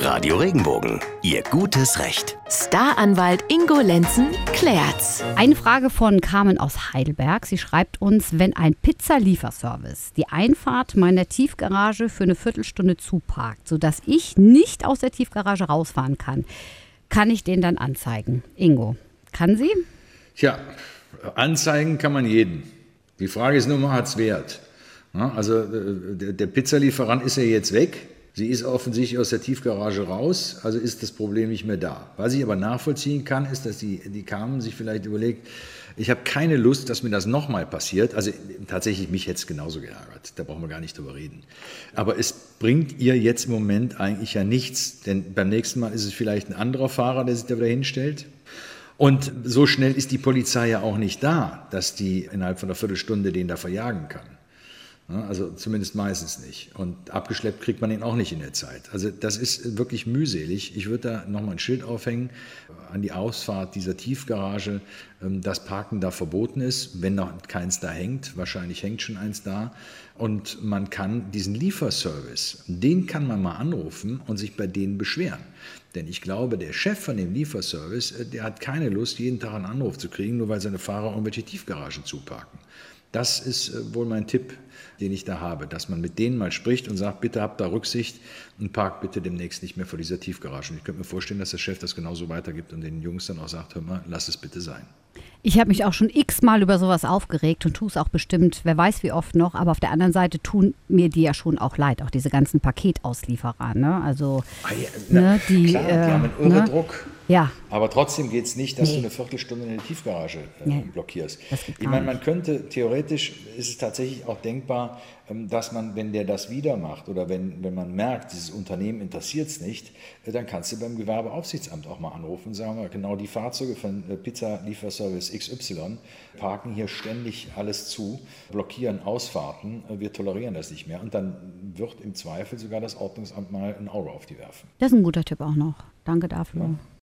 Radio Regenbogen, Ihr gutes Recht. Staranwalt Ingo Lenzen klärt's. Eine Frage von Carmen aus Heidelberg. Sie schreibt uns, wenn ein Pizzalieferservice die Einfahrt meiner Tiefgarage für eine Viertelstunde zuparkt, sodass ich nicht aus der Tiefgarage rausfahren kann, kann ich den dann anzeigen? Ingo, kann sie? Tja, anzeigen kann man jeden. Die Frage ist nur mal, hat es Wert? Also äh, der Pizzalieferant ist ja jetzt weg. Sie ist offensichtlich aus der Tiefgarage raus, also ist das Problem nicht mehr da. Was ich aber nachvollziehen kann, ist, dass die, die Carmen sich vielleicht überlegt, ich habe keine Lust, dass mir das nochmal passiert. Also tatsächlich, mich hätte es genauso geärgert. Da brauchen wir gar nicht drüber reden. Aber es bringt ihr jetzt im Moment eigentlich ja nichts, denn beim nächsten Mal ist es vielleicht ein anderer Fahrer, der sich da wieder hinstellt. Und so schnell ist die Polizei ja auch nicht da, dass die innerhalb von einer Viertelstunde den da verjagen kann. Also zumindest meistens nicht. Und abgeschleppt kriegt man ihn auch nicht in der Zeit. Also das ist wirklich mühselig. Ich würde da nochmal ein Schild aufhängen an die Ausfahrt dieser Tiefgarage, ähm, dass Parken da verboten ist, wenn noch keins da hängt. Wahrscheinlich hängt schon eins da. Und man kann diesen Lieferservice, den kann man mal anrufen und sich bei denen beschweren. Denn ich glaube, der Chef von dem Lieferservice, äh, der hat keine Lust, jeden Tag einen Anruf zu kriegen, nur weil seine Fahrer irgendwelche Tiefgaragen zuparken. Das ist äh, wohl mein Tipp, den ich da habe, dass man mit denen mal spricht und sagt, bitte habt da Rücksicht und parkt bitte demnächst nicht mehr vor dieser Tiefgarage. Und ich könnte mir vorstellen, dass der Chef das genauso weitergibt und den Jungs dann auch sagt, hör mal, lass es bitte sein. Ich habe mich auch schon x-mal über sowas aufgeregt und tue es auch bestimmt, wer weiß wie oft noch. Aber auf der anderen Seite tun mir die ja schon auch leid, auch diese ganzen Paketauslieferer. Ne? Also, ah ja, na, ne, die, klar, die haben einen irre ne? Druck. Ja. Aber trotzdem geht es nicht, dass nee. du eine Viertelstunde in der Tiefgarage äh, nee. blockierst. Ich meine, man könnte, theoretisch ist es tatsächlich auch denkbar, ähm, dass man, wenn der das wieder macht oder wenn, wenn man merkt, dieses Unternehmen interessiert es nicht, äh, dann kannst du beim Gewerbeaufsichtsamt auch mal anrufen und sagen, genau die Fahrzeuge von äh, Pizza-Lieferservice XY parken hier ständig alles zu, blockieren Ausfahrten, äh, wir tolerieren das nicht mehr. Und dann wird im Zweifel sogar das Ordnungsamt mal ein Auge auf die werfen. Das ist ein guter Tipp auch noch. Danke dafür. Ja.